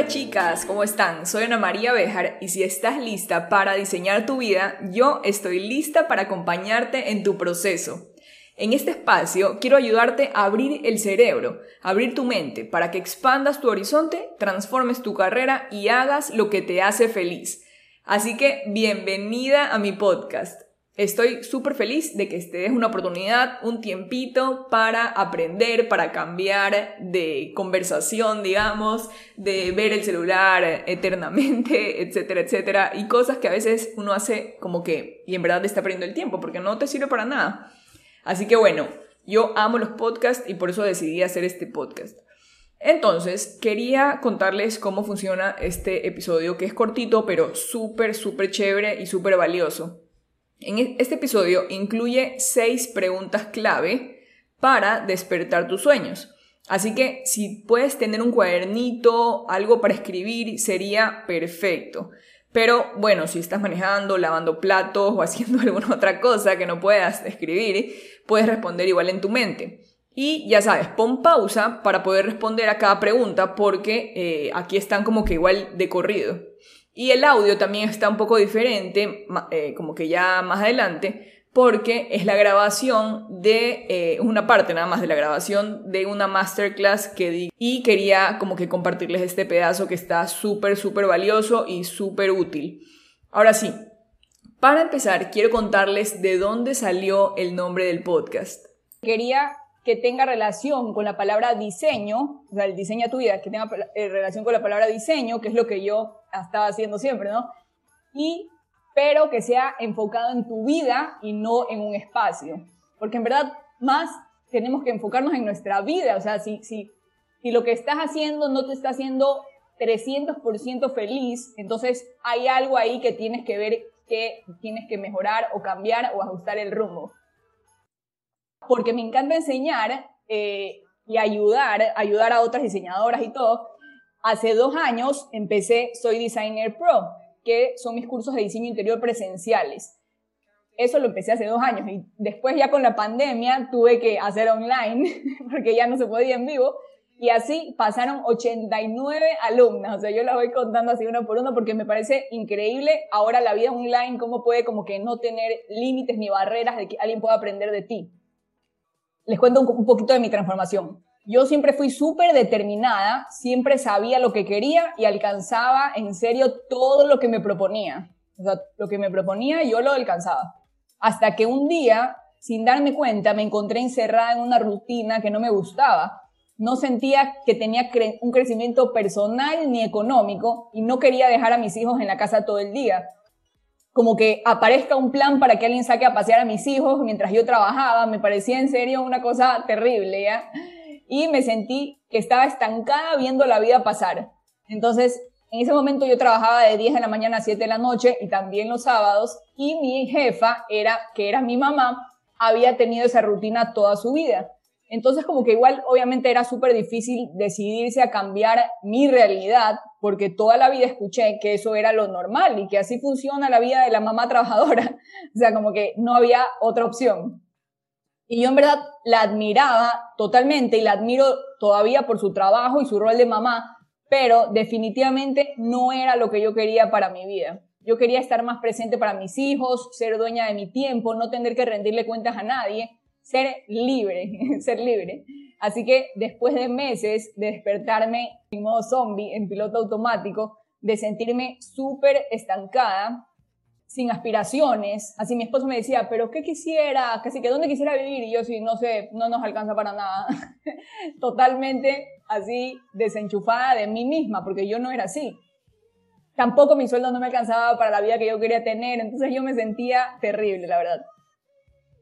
Hola chicas, ¿cómo están? Soy Ana María Bejar y si estás lista para diseñar tu vida, yo estoy lista para acompañarte en tu proceso. En este espacio quiero ayudarte a abrir el cerebro, abrir tu mente para que expandas tu horizonte, transformes tu carrera y hagas lo que te hace feliz. Así que bienvenida a mi podcast. Estoy súper feliz de que estés una oportunidad, un tiempito para aprender, para cambiar de conversación, digamos, de ver el celular eternamente, etcétera, etcétera, y cosas que a veces uno hace como que, y en verdad te está perdiendo el tiempo, porque no te sirve para nada. Así que bueno, yo amo los podcasts y por eso decidí hacer este podcast. Entonces, quería contarles cómo funciona este episodio, que es cortito, pero súper, súper chévere y súper valioso. En e-, este episodio incluye seis preguntas clave para despertar tus sueños. Así que si puedes tener un cuadernito, algo para escribir, sería perfecto. Pero bueno, si estás manejando, lavando platos o haciendo alguna otra cosa que no puedas escribir, puedes responder igual en tu mente. Y ya sabes, pon pausa para poder responder a cada pregunta porque eh, aquí están como que igual de corrido. Y el audio también está un poco diferente, eh, como que ya más adelante, porque es la grabación de eh, una parte nada más de la grabación de una masterclass que di y quería como que compartirles este pedazo que está súper, súper valioso y súper útil. Ahora sí, para empezar, quiero contarles de dónde salió el nombre del podcast. Quería que tenga relación con la palabra diseño, o sea, el diseño a tu vida, que tenga eh, relación con la palabra diseño, que es lo que yo estaba haciendo siempre, ¿no? Y, pero que sea enfocado en tu vida y no en un espacio. Porque en verdad, más tenemos que enfocarnos en nuestra vida, o sea, si, si, si lo que estás haciendo no te está haciendo 300% feliz, entonces hay algo ahí que tienes que ver que tienes que mejorar o cambiar o ajustar el rumbo porque me encanta enseñar eh, y ayudar, ayudar a otras diseñadoras y todo. Hace dos años empecé Soy Designer Pro, que son mis cursos de diseño interior presenciales. Eso lo empecé hace dos años y después ya con la pandemia tuve que hacer online porque ya no se podía en vivo y así pasaron 89 alumnas, o sea, yo las voy contando así una por una porque me parece increíble ahora la vida online, cómo puede como que no tener límites ni barreras de que alguien pueda aprender de ti les cuento un, poquito de mi transformación. Yo siempre fui súper determinada, siempre sabía lo que quería y alcanzaba en serio todo lo que me proponía. O sea, lo que me proponía yo lo alcanzaba. Hasta que un día, sin darme cuenta, me encontré encerrada en una rutina que no me gustaba. No sentía que tenía un crecimiento personal ni económico y no quería dejar a mis hijos en la casa todo el día como que aparezca un plan para que alguien saque a pasear a mis hijos mientras yo trabajaba, me parecía en serio una cosa terrible, ¿ya? Y me sentí que estaba estancada viendo la vida pasar. Entonces, en ese momento yo trabajaba de 10 de la mañana a 7 de la noche y también los sábados, y mi jefa, era, que era mi mamá, había tenido esa rutina toda su vida. Entonces como que igual obviamente era súper difícil decidirse a cambiar mi realidad porque toda la vida escuché que eso era lo normal y que así funciona la vida de la mamá trabajadora. o sea, como que no había otra opción. Y yo en verdad la admiraba totalmente y la admiro todavía por su trabajo y su rol de mamá, pero definitivamente no era lo que yo quería para mi vida. Yo quería estar más presente para mis hijos, ser dueña de mi tiempo, no tener que rendirle cuentas a nadie ser libre, ser libre. Así que después de meses de despertarme en modo zombie, en piloto automático, de sentirme súper estancada, sin aspiraciones, así mi esposo me decía, pero ¿qué quisiera? Casi que ¿dónde quisiera vivir? Y yo sí, no sé, no nos alcanza para nada. Totalmente así desenchufada de mí misma, porque yo no era así. Tampoco mi sueldo no me alcanzaba para la vida que yo quería tener, entonces yo me sentía terrible, la verdad.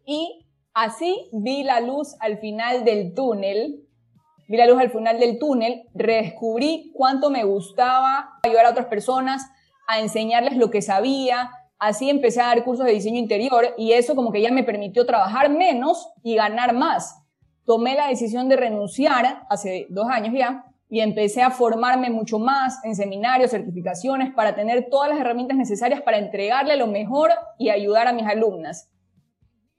Y Así vi la luz al final del túnel, vi la luz al final del túnel, redescubrí cuánto me gustaba ayudar a otras personas, a enseñarles lo que sabía, así empecé a dar cursos de diseño interior y eso como que ya me permitió trabajar menos y ganar más. Tomé la decisión de renunciar hace dos años ya y empecé a formarme mucho más en seminarios, certificaciones, para tener todas las herramientas necesarias para entregarle lo mejor y ayudar a mis alumnas.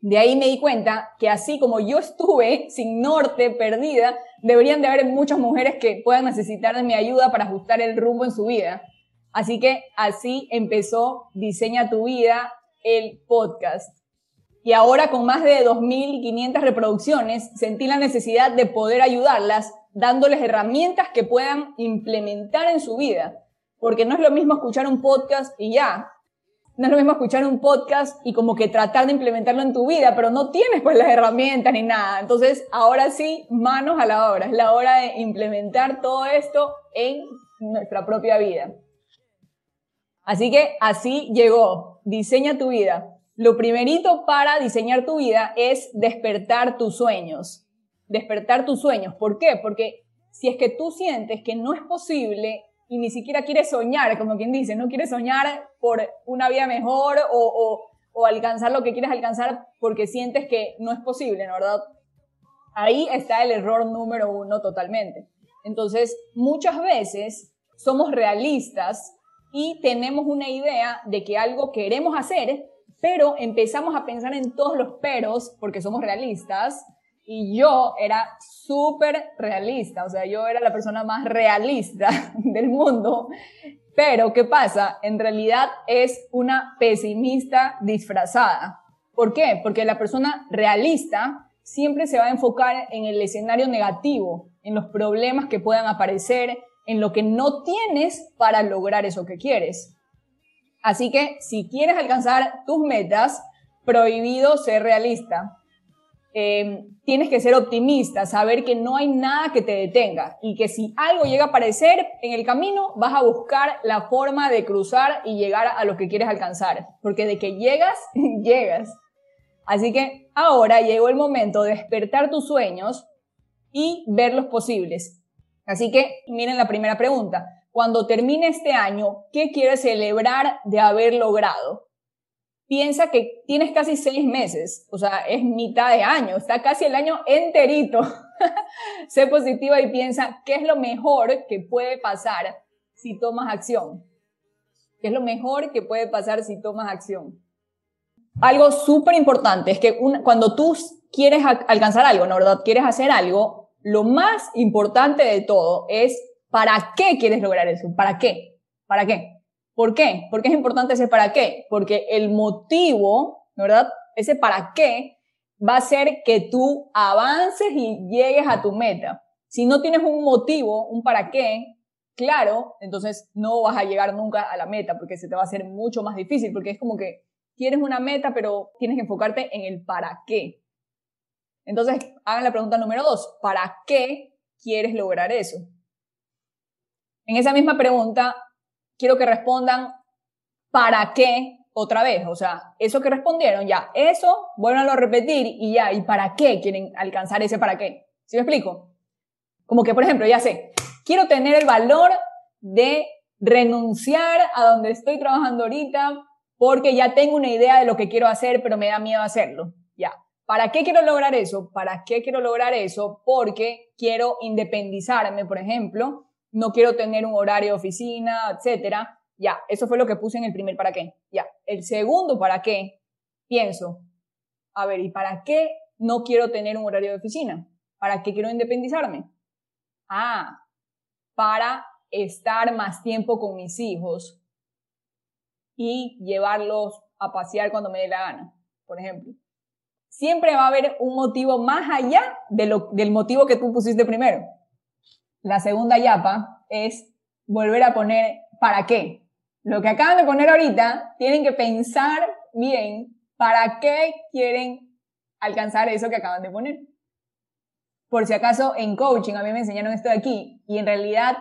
De ahí me di cuenta que así como yo estuve sin norte, perdida, deberían de haber muchas mujeres que puedan necesitar de mi ayuda para ajustar el rumbo en su vida. Así que así empezó Diseña tu vida, el podcast. Y ahora con más de 2.500 reproducciones, sentí la necesidad de poder ayudarlas dándoles herramientas que puedan implementar en su vida. Porque no es lo mismo escuchar un podcast y ya, no es lo mismo escuchar un podcast y como que tratar de implementarlo en tu vida, pero no tienes pues las herramientas ni nada. Entonces, ahora sí, manos a la obra. Es la hora de implementar todo esto en nuestra propia vida. Así que así llegó. Diseña tu vida. Lo primerito para diseñar tu vida es despertar tus sueños. Despertar tus sueños. ¿Por qué? Porque si es que tú sientes que no es posible y ni siquiera quieres soñar, como quien dice, no quieres soñar por una vida mejor o, o, alcanzar lo que quieres alcanzar porque sientes que no es posible, ¿no verdad? Ahí está el error número uno totalmente. Entonces, muchas veces somos realistas y tenemos una idea de que algo queremos hacer, pero empezamos a pensar en todos los peros porque somos realistas y yo era súper realista, o sea, yo era la persona más realista del mundo. Pero, ¿qué pasa? En realidad es una pesimista disfrazada. ¿Por qué? Porque la persona realista siempre se va a enfocar en el escenario negativo, en los problemas que puedan aparecer, en lo que no tienes para lograr eso que quieres. Así que si quieres alcanzar tus metas, prohibido ser realista. Eh, tienes que ser optimista, saber que no hay nada que te detenga y que si algo llega a aparecer en el camino, vas a buscar la forma de cruzar y llegar a lo que quieres alcanzar, porque de que llegas, llegas. Así que ahora llegó el momento de despertar tus sueños y ver los posibles. Así que miren la primera pregunta. Cuando termine este año, ¿qué quieres celebrar de haber logrado? Piensa que tienes casi seis meses, o sea, es mitad de año, está casi el año enterito. sé positiva y piensa qué es lo mejor que puede pasar si tomas acción. ¿Qué es lo mejor que puede pasar si tomas acción? Algo súper importante es que cuando tú quieres alcanzar algo, ¿no verdad? Quieres hacer algo, lo más importante de todo es ¿para qué quieres lograr eso? ¿Para qué? ¿Para qué? ¿Por qué? ¿Por qué es importante ese para qué? Porque el motivo, ¿verdad? Ese para qué va a ser que tú avances y llegues a tu meta. Si no tienes un motivo, un para qué, claro, entonces no vas a llegar nunca a la meta porque se te va a hacer mucho más difícil porque es como que tienes una meta pero tienes que enfocarte en el para qué. Entonces, hagan la pregunta número dos, ¿para qué quieres lograr eso? En esa misma pregunta, quiero que respondan para qué otra vez. O sea, eso que respondieron, ya, eso, vuelvan a repetir y ya, ¿y para qué quieren alcanzar ese para qué? ¿Sí me explico? Como que, por ejemplo, ya sé, quiero tener el valor de renunciar a donde estoy trabajando ahorita porque ya tengo una idea de lo que quiero hacer, pero me da miedo hacerlo. Ya. ¿Para qué quiero lograr eso? ¿Para qué quiero lograr eso? Porque quiero independizarme, por ejemplo, no quiero tener un horario de oficina, etcétera. Ya, eso fue lo que puse en el primer para qué. Ya, el segundo para qué, pienso, a ver, ¿y para qué no quiero tener un horario de oficina? ¿Para qué quiero independizarme? Ah, para estar más tiempo con mis hijos y llevarlos a pasear cuando me dé la gana, por ejemplo. Siempre va a haber un motivo más allá de lo, del motivo que tú pusiste primero. La segunda yapa es volver a poner para qué. Lo que acaban de poner ahorita, tienen que pensar bien para qué quieren alcanzar eso que acaban de poner. Por si acaso en coaching a mí me enseñaron esto de aquí y en realidad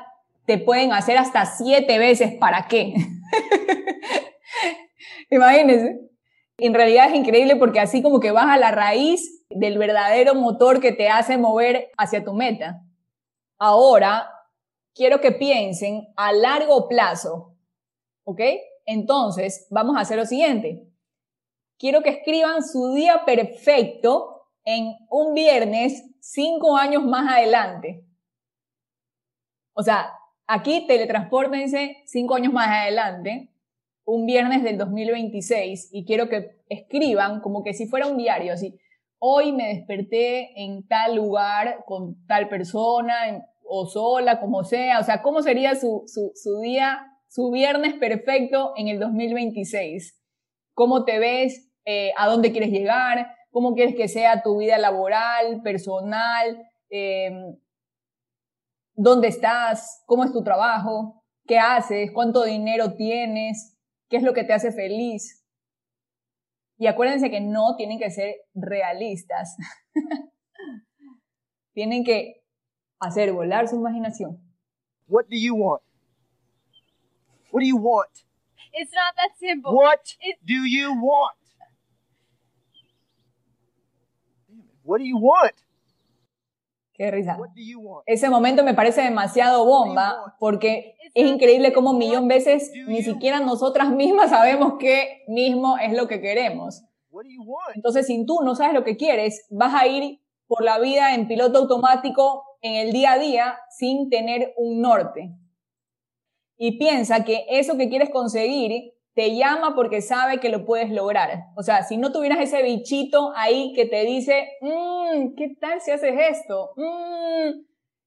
te pueden hacer hasta siete veces para qué. Imagínense. En realidad es increíble porque así como que vas a la raíz del verdadero motor que te hace mover hacia tu meta. Ahora, quiero que piensen a largo plazo, ¿ok? Entonces, vamos a hacer lo siguiente. Quiero que escriban su día perfecto en un viernes cinco años más adelante. O sea, aquí teletransportense cinco años más adelante. un viernes del 2026 y quiero que escriban como que si fuera un diario, así, hoy me desperté en tal lugar con tal persona o sola, como sea, o sea, ¿cómo sería su, su día, su viernes perfecto en el 2026? ¿Cómo te ves? Eh, ¿A dónde quieres llegar? ¿Cómo quieres que sea tu vida laboral, personal? Em, ¿Dónde estás? ¿Cómo es tu trabajo? ¿Qué haces? ¿Cuánto dinero tienes? ¿Qué es lo que te hace feliz? Y acuérdense que no tienen que ser realistas. tienen que hacer volar su imaginación. What do you want? What do you want? It's not that simple. What do you want? What do you want? Qué risa. Ese momento me parece demasiado bomba porque es increíble cómo un millón veces ni siquiera nosotras mismas sabemos qué mismo es lo que queremos. Entonces, si tú no sabes lo que quieres, vas a ir por la vida en piloto automático en el día a día sin tener un norte. Y piensa que eso que quieres conseguir te llama porque sabe que lo puedes lograr. O sea, si no tuvieras ese bichito ahí que te dice, mmm, ¿qué tal si haces esto? Mm",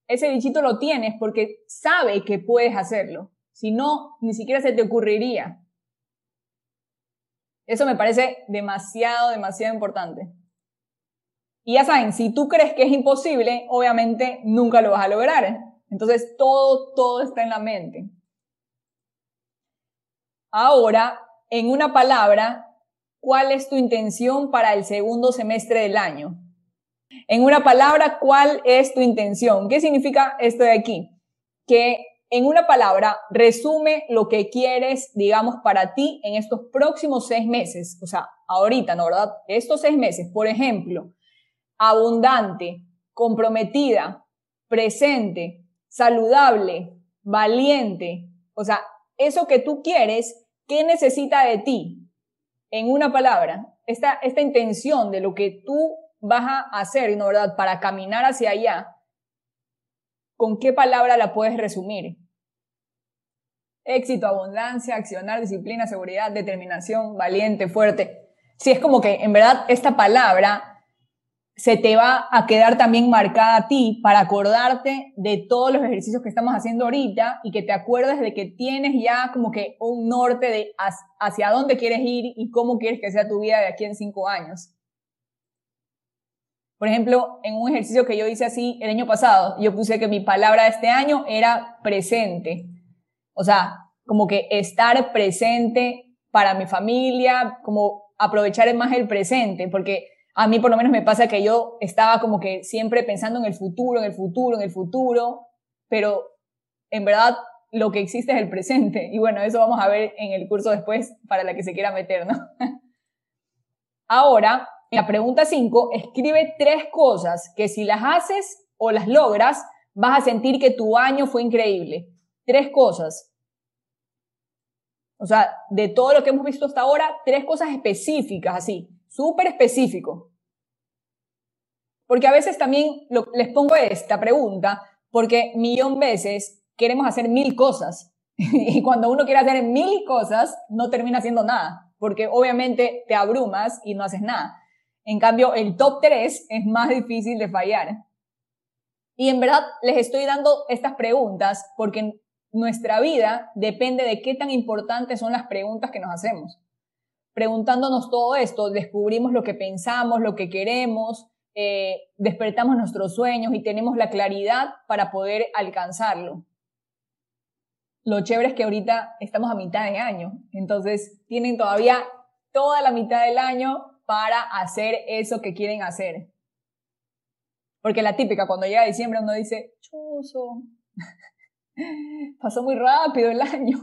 ese bichito lo tienes porque sabe que puedes hacerlo. Si no, ni siquiera se te ocurriría. Eso me parece demasiado, demasiado importante. Y ya saben, si tú crees que es imposible, obviamente nunca lo vas a lograr. Entonces todo, todo está en la mente. Ahora, en una palabra, ¿cuál es tu intención para el segundo semestre del año? En una palabra, ¿cuál es tu intención? ¿Qué significa esto de aquí? Que en una palabra resume lo que quieres, digamos, para ti en estos próximos seis meses. O sea, ahorita, ¿no? ¿Verdad? Estos seis meses, por ejemplo, abundante, comprometida, presente, saludable, valiente. O sea, eso que tú quieres ¿Qué necesita de ti? En una palabra, esta, esta intención de lo que tú vas a hacer, ¿no verdad? Para caminar hacia allá, ¿con qué palabra la puedes resumir? Éxito, abundancia, accionar, disciplina, seguridad, determinación, valiente, fuerte. Si es como que en verdad esta palabra se te va a quedar también marcada a ti para acordarte de todos los ejercicios que estamos haciendo ahorita y que te acuerdes de que tienes ya como que un norte de hacia dónde quieres ir y cómo quieres que sea tu vida de aquí en cinco años. Por ejemplo, en un ejercicio que yo hice así el año pasado, yo puse que mi palabra de este año era presente. O sea, como que estar presente para mi familia, como aprovechar más el presente, porque a mí por lo menos me pasa que yo estaba como que siempre pensando en el futuro, en el futuro, en el futuro, pero en verdad lo que existe es el presente. Y bueno, eso vamos a ver en el curso después para la que se quiera meter, ¿no? Ahora, la pregunta 5, escribe tres cosas que si las haces o las logras, vas a sentir que tu año fue increíble. Tres cosas. O sea, de todo lo que hemos visto hasta ahora, tres cosas específicas, así súper específico. Porque a veces también les pongo esta pregunta, porque millón veces queremos hacer mil cosas. y cuando uno quiere hacer mil cosas, no termina haciendo nada, porque obviamente te abrumas y no haces nada. En cambio, el top 3 es más difícil de fallar. Y en verdad les estoy dando estas preguntas porque nuestra vida depende de qué tan importantes son las preguntas que nos hacemos preguntándonos todo esto, descubrimos lo que pensamos, lo que queremos, eh, despertamos nuestros sueños y tenemos la claridad para poder alcanzarlo. Lo chévere es que ahorita estamos a mitad de año, entonces tienen todavía toda la mitad del año para hacer eso que quieren hacer. Porque la típica, cuando llega diciembre uno dice, chuzo, pasó muy rápido el año.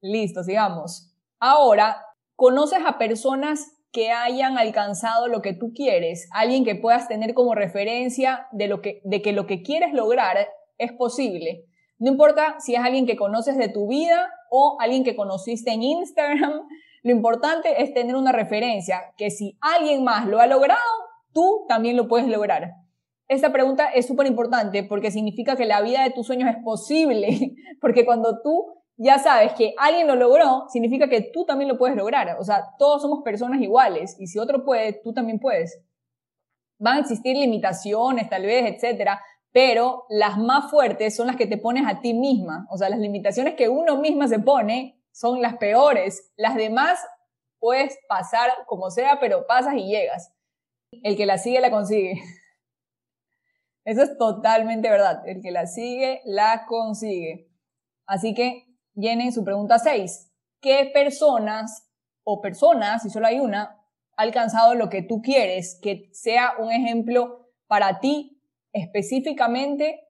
Listo, sigamos. Ahora ¿Conoces a personas que hayan alcanzado lo que tú quieres? Alguien que puedas tener como referencia de, lo que, de que lo que quieres lograr es posible. No importa si es alguien que conoces de tu vida o alguien que conociste en Instagram, lo importante es tener una referencia, que si alguien más lo ha logrado, tú también lo puedes lograr. Esta pregunta es súper importante porque significa que la vida de tus sueños es posible, porque cuando tú ya sabes que alguien lo logró, significa que tú también lo puedes lograr. O sea, todos somos personas iguales y si otro puede, tú también puedes. Van a existir limitaciones, tal vez, etcétera, pero las más fuertes son las que te pones a ti misma. O sea, las limitaciones que uno misma se pone son las peores. Las demás puedes pasar como sea, pero pasas y llegas. El que la sigue, la consigue. Eso es totalmente verdad. El que la sigue, la consigue. Así que llenen su pregunta 6. ¿Qué personas o personas, si solo hay una, ha alcanzado lo que tú quieres? Que sea un ejemplo para ti específicamente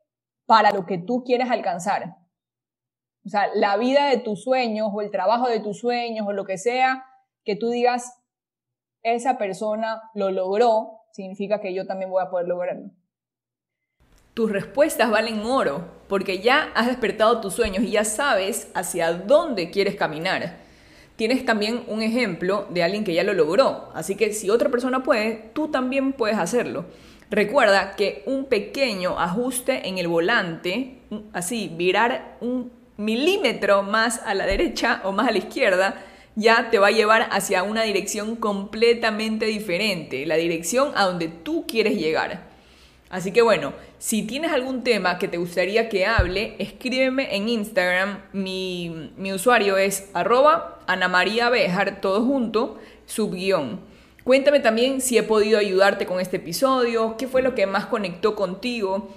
para lo que tú quieres alcanzar. O sea, la vida de tus sueños o el trabajo de tus sueños o lo que sea que tú digas, esa persona lo logró, significa que yo también voy a poder lograrlo. Tus respuestas valen oro, porque ya has despertado tus sueños y ya sabes hacia dónde quieres caminar. Tienes también un ejemplo de alguien que ya lo logró, así que si otra persona puede, tú también puedes hacerlo. Recuerda que un pequeño ajuste en el volante, así, virar un milímetro más a la derecha o más a la izquierda, ya te va a llevar hacia una dirección completamente diferente, la dirección a donde tú quieres llegar. Así que bueno, si tienes algún tema que te gustaría que hable, escríbeme en Instagram. Mi, usuario es arroba Ana María Bejar, todo junto, subguión. Cuéntame también si he podido ayudarte con este episodio, qué fue lo que más conectó contigo.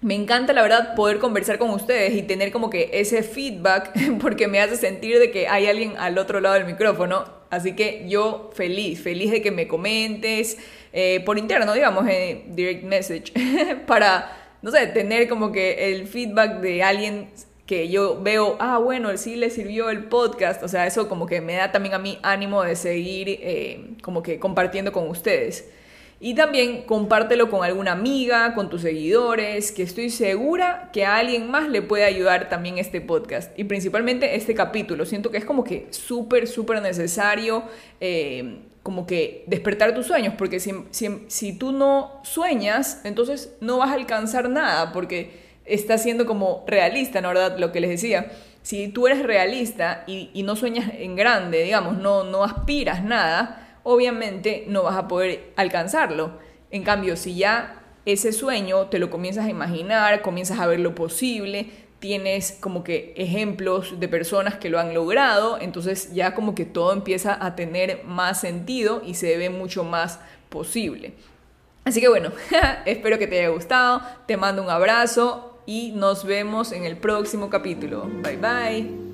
Me encanta la verdad poder conversar con ustedes y tener como que ese feedback porque me hace sentir de que hay alguien al otro lado del micrófono. Así que yo feliz, feliz de que me comentes, eh, por interno, digamos, en direct message, para, no sé, tener como que el feedback de alguien que yo veo, ah, bueno, sí le sirvió el podcast, o sea, eso como que me da también a mí ánimo de seguir eh, como que compartiendo con ustedes. Y también compártelo con alguna amiga, con tus seguidores, que estoy segura que a alguien más le puede ayudar también este podcast. Y principalmente este capítulo. Siento que es como que súper, súper necesario eh, como que despertar tus sueños, porque si, si, tú no sueñas, entonces no vas a alcanzar nada, porque estás siendo como realista, ¿no verdad? Lo que les decía. Si tú eres realista y, y no sueñas en grande, digamos, no, no aspiras nada, obviamente no vas a poder alcanzarlo. En cambio, si ya ese sueño te lo comienzas a imaginar, comienzas a ver lo posible, tienes como que ejemplos de personas que lo han logrado, entonces ya como que todo empieza a tener más sentido y se ve mucho más posible. Así que bueno, espero que te haya gustado, te mando un abrazo y nos vemos en el próximo capítulo. Bye bye.